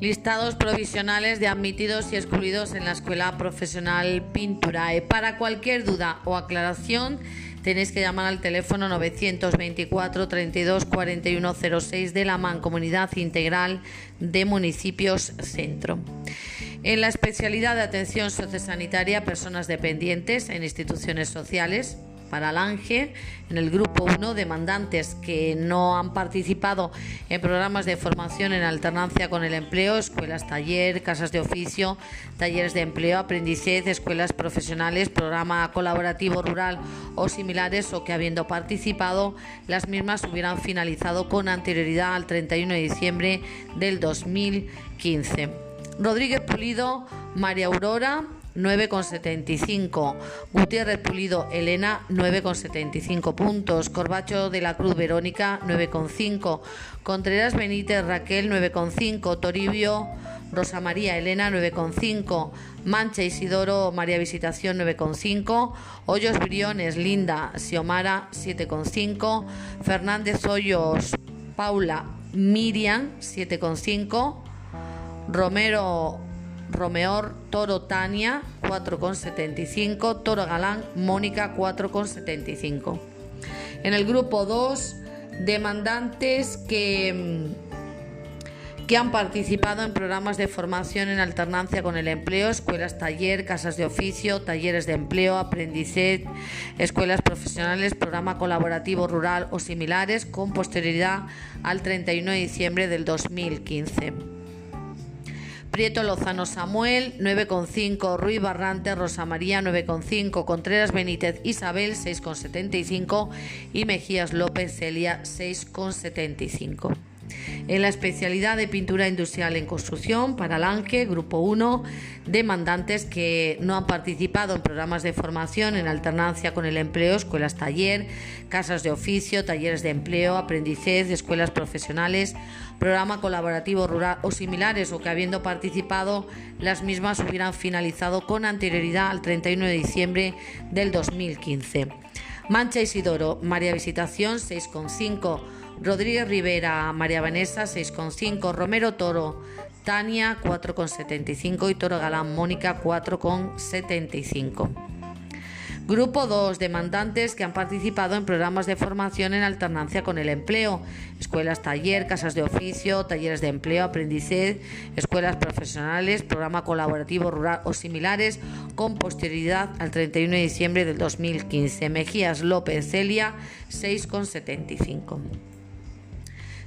listados provisionales de admitidos y excluidos en la Escuela Profesional Pinturae. Para cualquier duda o aclaración, tenéis que llamar al teléfono 924 32 41 06 de la Mancomunidad Integral de Municipios Centro. En la especialidad de atención sociosanitaria a personas dependientes en instituciones sociales, para ANGE, en el grupo 1, demandantes que no han participado en programas de formación en alternancia con el empleo, escuelas taller, casas de oficio, talleres de empleo, aprendizaje, escuelas profesionales, programa colaborativo rural o similares, o que habiendo participado, las mismas hubieran finalizado con anterioridad al 31 de diciembre del 2015. Rodríguez Pulido, María Aurora, 9,75. Gutiérrez Pulido Elena 9,75 puntos. Corbacho de la Cruz Verónica 9,5. Contreras Benítez Raquel 9,5. Toribio Rosa María Elena 9,5. Mancha Isidoro María Visitación 9,5. Hoyos Briones Linda Xiomara 7,5. Fernández Hoyos Paula Miriam 7,5. Romero Romeor Toro Tania 4,75, Toro Galán Mónica 4,75. En el grupo 2, demandantes que, que han participado en programas de formación en alternancia con el empleo, escuelas taller, casas de oficio, talleres de empleo, aprendizaje, escuelas profesionales, programa colaborativo rural o similares, con posterioridad al 31 de diciembre del 2015. Prieto Lozano Samuel 9,5, Ruiz Barrante Rosa María 9,5, Contreras Benítez Isabel 6,75 y Mejías López Celia 6,75. En la especialidad de pintura industrial en construcción para Lange, Grupo 1, demandantes que no han participado en programas de formación en alternancia con el empleo, escuelas taller, casas de oficio, talleres de empleo, aprendizaje, escuelas profesionales, programa colaborativo rural o similares, o que habiendo participado las mismas hubieran finalizado con anterioridad al 31 de diciembre del 2015. Mancha Isidoro, María Visitación 6,5. Rodríguez Rivera, María Vanessa 6,5, Romero Toro, Tania 4,75 y Toro Galán Mónica 4,75. Grupo 2. Demandantes que han participado en programas de formación en alternancia con el empleo. Escuelas taller, casas de oficio, talleres de empleo, aprendizaje, escuelas profesionales, programa colaborativo rural o similares con posterioridad al 31 de diciembre del 2015. Mejías López Celia 6,75.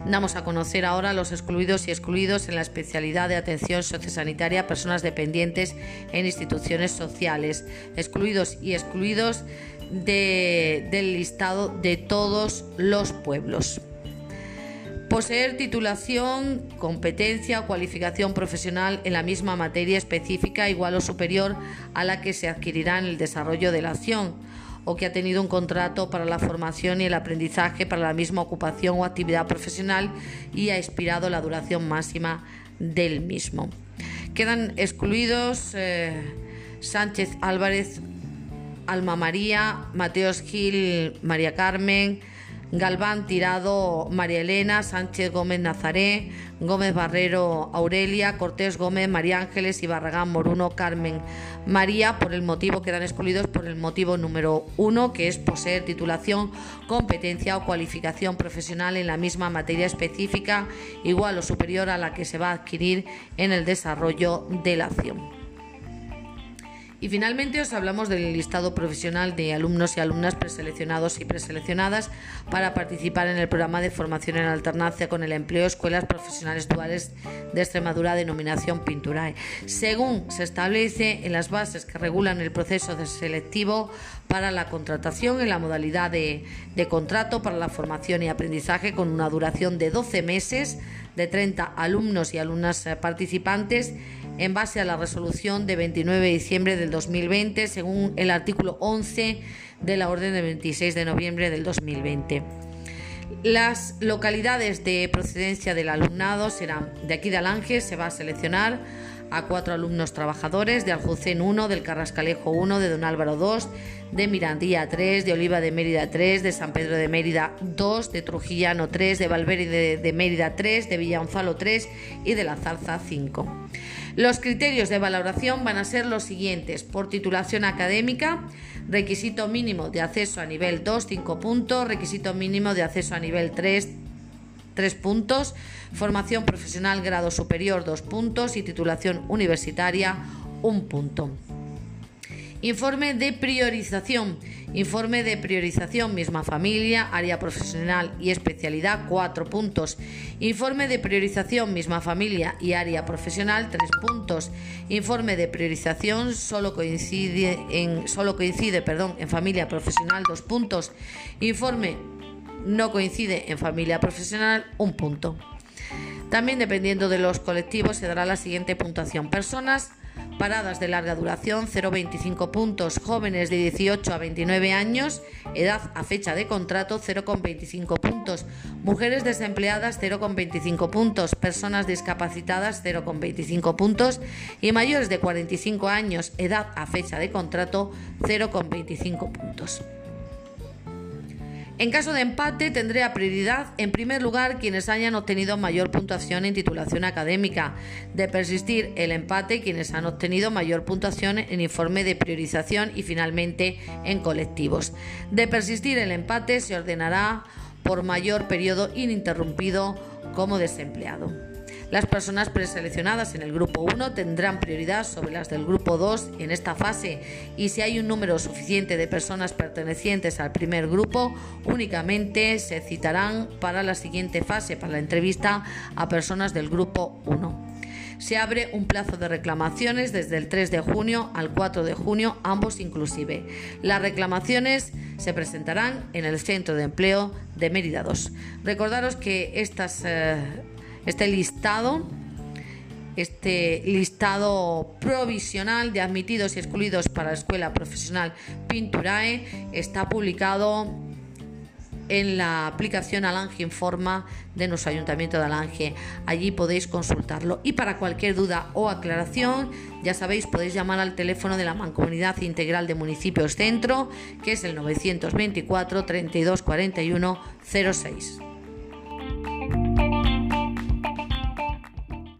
Damos a conocer ahora los excluidos y excluidos en la especialidad de atención sociosanitaria a personas dependientes en instituciones sociales, excluidos y excluidos del listado de todos los pueblos. Poseer titulación, competencia o cualificación profesional en la misma materia específica igual o superior a la que se adquirirá en el desarrollo de la acción o que ha tenido un contrato para la formación y el aprendizaje para la misma ocupación o actividad profesional y ha expirado la duración máxima del mismo. Quedan excluidos eh, Sánchez Álvarez, Alma María, Mateos Gil, María Carmen, Galván Tirado, María Elena, Sánchez Gómez Nazaré, Gómez Barrero Aurelia, Cortés Gómez, María Ángeles y Barragán Moruno Carmen María, por el motivo que dan excluidos por el motivo número uno, que es poseer titulación, competencia o cualificación profesional en la misma materia específica, igual o superior a la que se va a adquirir en el desarrollo de la acción. Y finalmente os hablamos del listado profesional de alumnos y alumnas preseleccionados y preseleccionadas para participar en el programa de formación en alternancia con el empleo Escuelas Profesionales Duales de Extremadura denominación Pinturae. Según se establece en las bases que regulan el proceso de selectivo para la contratación en la modalidad de, contrato para la formación y aprendizaje con una duración de 12 meses de 30 alumnos y alumnas eh, participantes en base a la resolución de 29 de diciembre del 2020, según el artículo 11 de la orden de 26 de noviembre del 2020. Las localidades de procedencia del alumnado serán de aquí de Alange, se va a seleccionar a cuatro alumnos trabajadores de Aljucén 1, del Carrascalejo 1, de Don Álvaro 2, de Mirandía 3, de Oliva de Mérida 3, de San Pedro de Mérida 2, de Trujillano 3, de Valverde de, Mérida 3, de Villanfalo 3 y de La Zarza 5. Los criterios de valoración van a ser los siguientes. Por titulación académica, requisito mínimo de acceso a nivel 2, 5 puntos, requisito mínimo de acceso a nivel 3, 3 puntos, formación profesional grado superior 2 puntos y titulación universitaria 1 punto. Informe de priorización. Informe de priorización, misma familia, área profesional y especialidad, 4 puntos. Informe de priorización, misma familia y área profesional, 3 puntos. Informe de priorización, solo coincide en, solo coincide, perdón, en familia profesional, 2 puntos. Informe no coincide en familia profesional, 1 punto. También dependiendo de los colectivos se dará la siguiente puntuación. Personas paradas de larga duración 0,25 puntos, jóvenes de 18 a 29 años, edad a fecha de contrato 0,25 puntos, mujeres desempleadas 0,25 puntos, personas discapacitadas 0,25 puntos. Y mayores de 45 años, edad a fecha de contrato 0,25 puntos. En caso de empate, tendría prioridad en primer lugar quienes hayan obtenido mayor puntuación en titulación académica. De persistir el empate, quienes han obtenido mayor puntuación en informe de priorización y finalmente en colectivos. De persistir el empate, se ordenará por mayor periodo ininterrumpido como desempleado. Las personas preseleccionadas en el grupo 1 tendrán prioridad sobre las del grupo 2 en esta fase y si hay un número suficiente de personas pertenecientes al primer grupo, únicamente se citarán para la siguiente fase, para la entrevista a personas del grupo 1. Se abre un plazo de reclamaciones desde el 3 de junio al 4 de junio, ambos inclusive. Las reclamaciones se presentarán en el Centro de Empleo de Mérida 2. Recordaros que estas eh, este listado, este listado provisional de admitidos y excluidos para la Escuela Profesional Pinturae está publicado en la aplicación Alange Informa de nuestro Ayuntamiento de Alange. Allí podéis consultarlo. Y para cualquier duda o aclaración, ya sabéis, podéis llamar al teléfono de la Mancomunidad Integral de Municipios Centro, que es el 924 32 41 06.